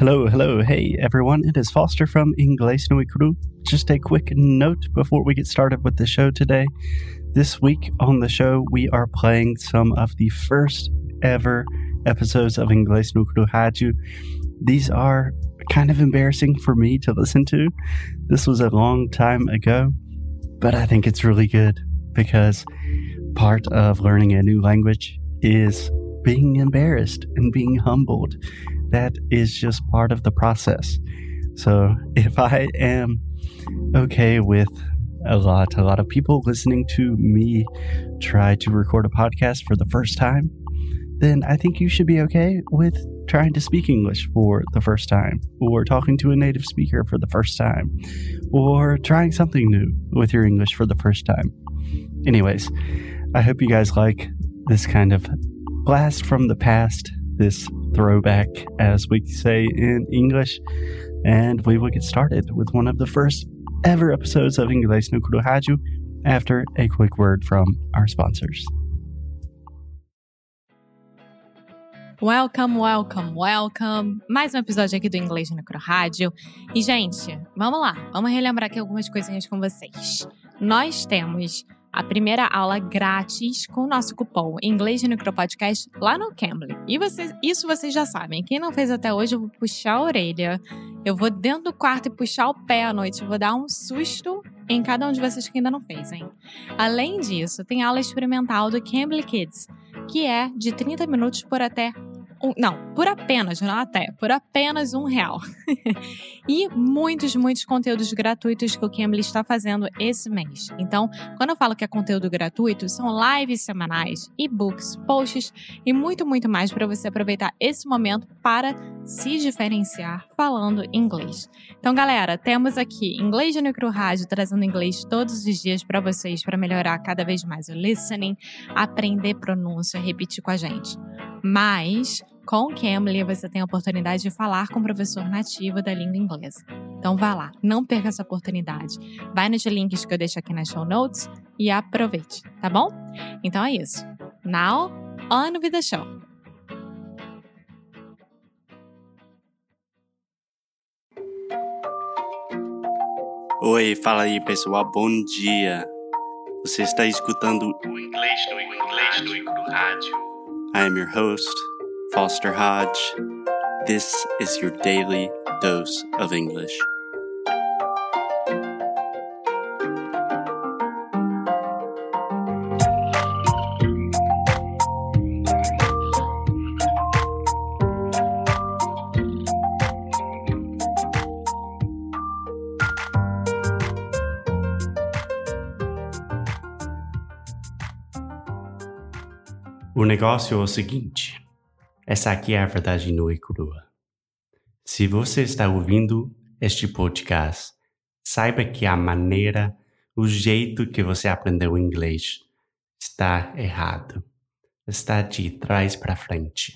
Hello, hello, hey everyone, it is Foster from Inglés no Cru. Just a quick note before we get started with the show today. This week on the show, we are playing some of the first ever episodes of Inglés no Cru Rádio. These are kind of embarrassing for me to listen to. This was a long time ago, but I think it's really good because part of learning a new language is being embarrassed and being humbled that is just part of the process. So if I am okay with a lot, a lot of people listening to me try to record a podcast for the first time, then I think you should be okay with trying to speak English for the first time, or talking to a native speaker for the first time, or trying something new with your English for the first time. Anyways, I hope you guys like this kind of blast from the past, this throwback, as we say in English. And we will get started with one of the first ever episodes of Inglês no Kuro Rádio after a quick word from our sponsors. Welcome, welcome, welcome. Mais um episódio aqui do Inglês no Cro Rádio. E, gente, vamos lá. Vamos relembrar aqui algumas coisinhas com vocês. Nós temos a primeira aula grátis com o nosso cupom Inglês no Podcast lá no Cambly. E vocês, isso vocês já sabem. Quem não fez até hoje, eu vou puxar a orelha. Eu vou dentro do quarto e puxar o pé à noite. Eu vou dar um susto em cada um de vocês que ainda não fez, hein? Além disso, tem aula experimental do Cambly Kids, que é de 30 minutos por até um, não, por apenas, não até, por apenas um real. e muitos, muitos conteúdos gratuitos que o Cambly está fazendo esse mês. Então, quando eu falo que é conteúdo gratuito, são lives semanais, e-books, posts e muito, muito mais para você aproveitar esse momento para se diferenciar falando inglês. Então, galera, temos aqui Inglês de Micro Rádio trazendo inglês todos os dias para vocês para melhorar cada vez mais o listening, aprender pronúncia, repetir com a gente. Mas com o Cambly, você tem a oportunidade de falar com o professor nativo da língua inglesa. Então vá lá, não perca essa oportunidade. Vai nos links que eu deixo aqui nas show notes e aproveite, tá bom? Então é isso. Now, on with the show. Oi, fala aí pessoal, bom dia. Você está escutando o inglês do inglês do rádio. I am your host, Foster Hodge. This is your daily dose of English. O negócio é o seguinte. Essa aqui é a verdade nua e crua. Se você está ouvindo este podcast, saiba que a maneira, o jeito que você aprendeu inglês está errado. Está de trás para frente.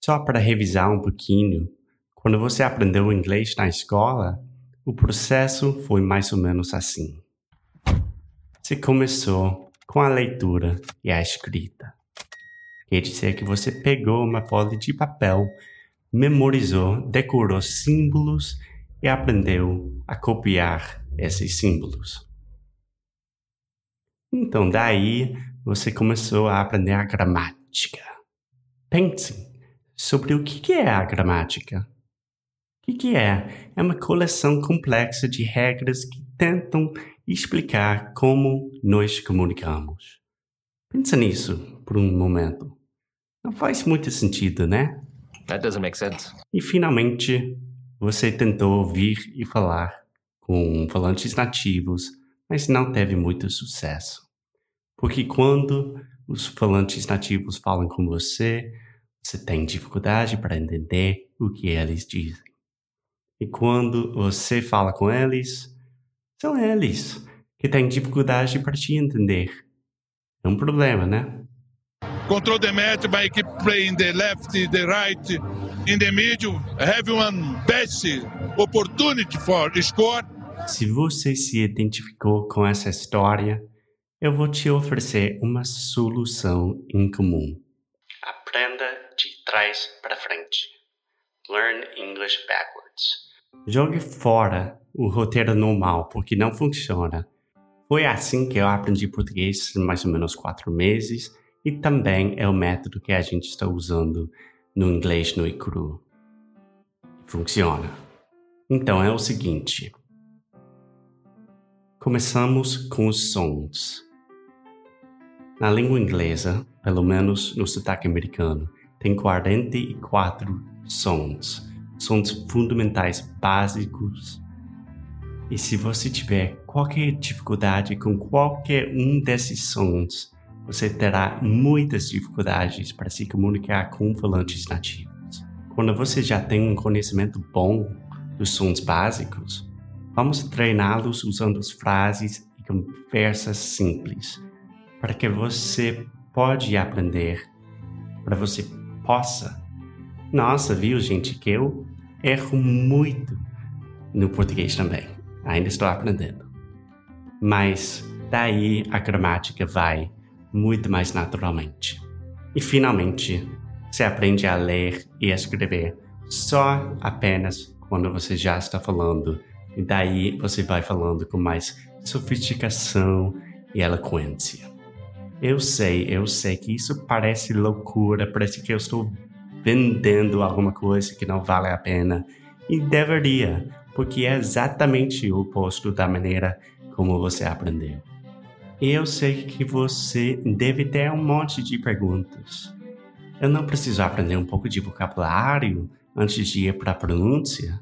Só para revisar um pouquinho, quando você aprendeu inglês na escola, o processo foi mais ou menos assim. Você começou com a leitura e a escrita. Quer dizer que você pegou uma folha de papel, memorizou, decorou símbolos e aprendeu a copiar esses símbolos. Então, daí você começou a aprender a gramática. Pense sobre o que é a gramática. O que é? É uma coleção complexa de regras que tentam explicar como nós comunicamos. Pensa nisso por um momento. Não faz muito sentido, né? That doesn't make sense. E finalmente, você tentou ouvir e falar com falantes nativos, mas não teve muito sucesso. Porque quando os falantes nativos falam com você, você tem dificuldade para entender o que eles dizem. E quando você fala com eles, são eles que têm dificuldade para te entender. É um problema, né? Control the match by keep playing the left, the right, in the middle. Have one best opportunity for score. Se você se identificou com essa história, eu vou te oferecer uma solução em comum. Aprenda de trás para frente. Learn English backwards. Jogue fora o roteiro normal, porque não funciona. Foi assim que eu aprendi português em mais ou menos quatro meses e também é o método que a gente está usando no inglês no e. Funciona. Então é o seguinte. Começamos com os sons. Na língua inglesa, pelo menos no sotaque americano, tem 44 sons, sons fundamentais básicos. E se você tiver qualquer dificuldade com qualquer um desses sons, você terá muitas dificuldades para se comunicar com falantes nativos. Quando você já tem um conhecimento bom dos sons básicos, vamos treiná-los usando as frases e conversas simples, para que você pode aprender, para você possa. Nossa, viu, gente, que eu erro muito no português também. Ainda estou aprendendo. Mas daí a gramática vai muito mais naturalmente. E finalmente, você aprende a ler e escrever só apenas quando você já está falando. E daí você vai falando com mais sofisticação e eloquência. Eu sei, eu sei que isso parece loucura, parece que eu estou vendendo alguma coisa que não vale a pena. E deveria, porque é exatamente o oposto da maneira como você aprendeu. Eu sei que você deve ter um monte de perguntas. Eu não preciso aprender um pouco de vocabulário antes de ir para a pronúncia?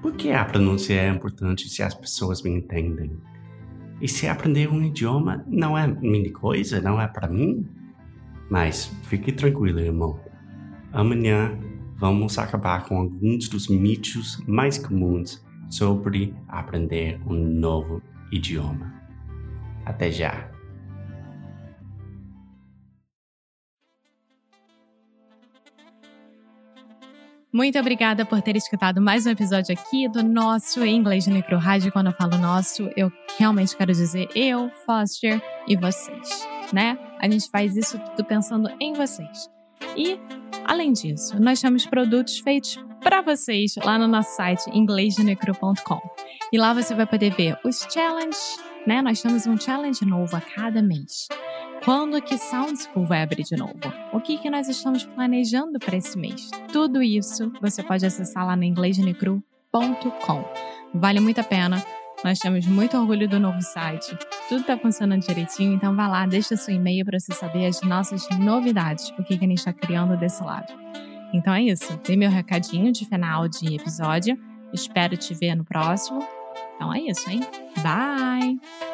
Por que a pronúncia é importante se as pessoas me entendem? E se aprender um idioma não é minha coisa, não é para mim? Mas fique tranquilo, irmão. Amanhã vamos acabar com alguns dos mitos mais comuns sobre aprender um novo idioma. Até já! Muito obrigada por ter escutado mais um episódio aqui do nosso Inglês no Micro Rádio. Quando eu falo nosso, eu realmente quero dizer eu, Foster e vocês, né? A gente faz isso tudo pensando em vocês. E, além disso, nós temos produtos feitos para vocês lá no nosso site inglêsnecro.com. E lá você vai poder ver os challenges né? Nós temos um challenge novo a cada mês. Quando que Sound School vai abrir de novo? O que, que nós estamos planejando para esse mês? Tudo isso você pode acessar lá no inglêsnecru.com. Vale muito a pena. Nós temos muito orgulho do novo site. Tudo está funcionando direitinho, então vá lá, deixa seu e-mail para você saber as nossas novidades, o que, que a gente está criando desse lado. Então é isso. Dei meu recadinho de final de episódio. Espero te ver no próximo. Então é isso, hein? Bye!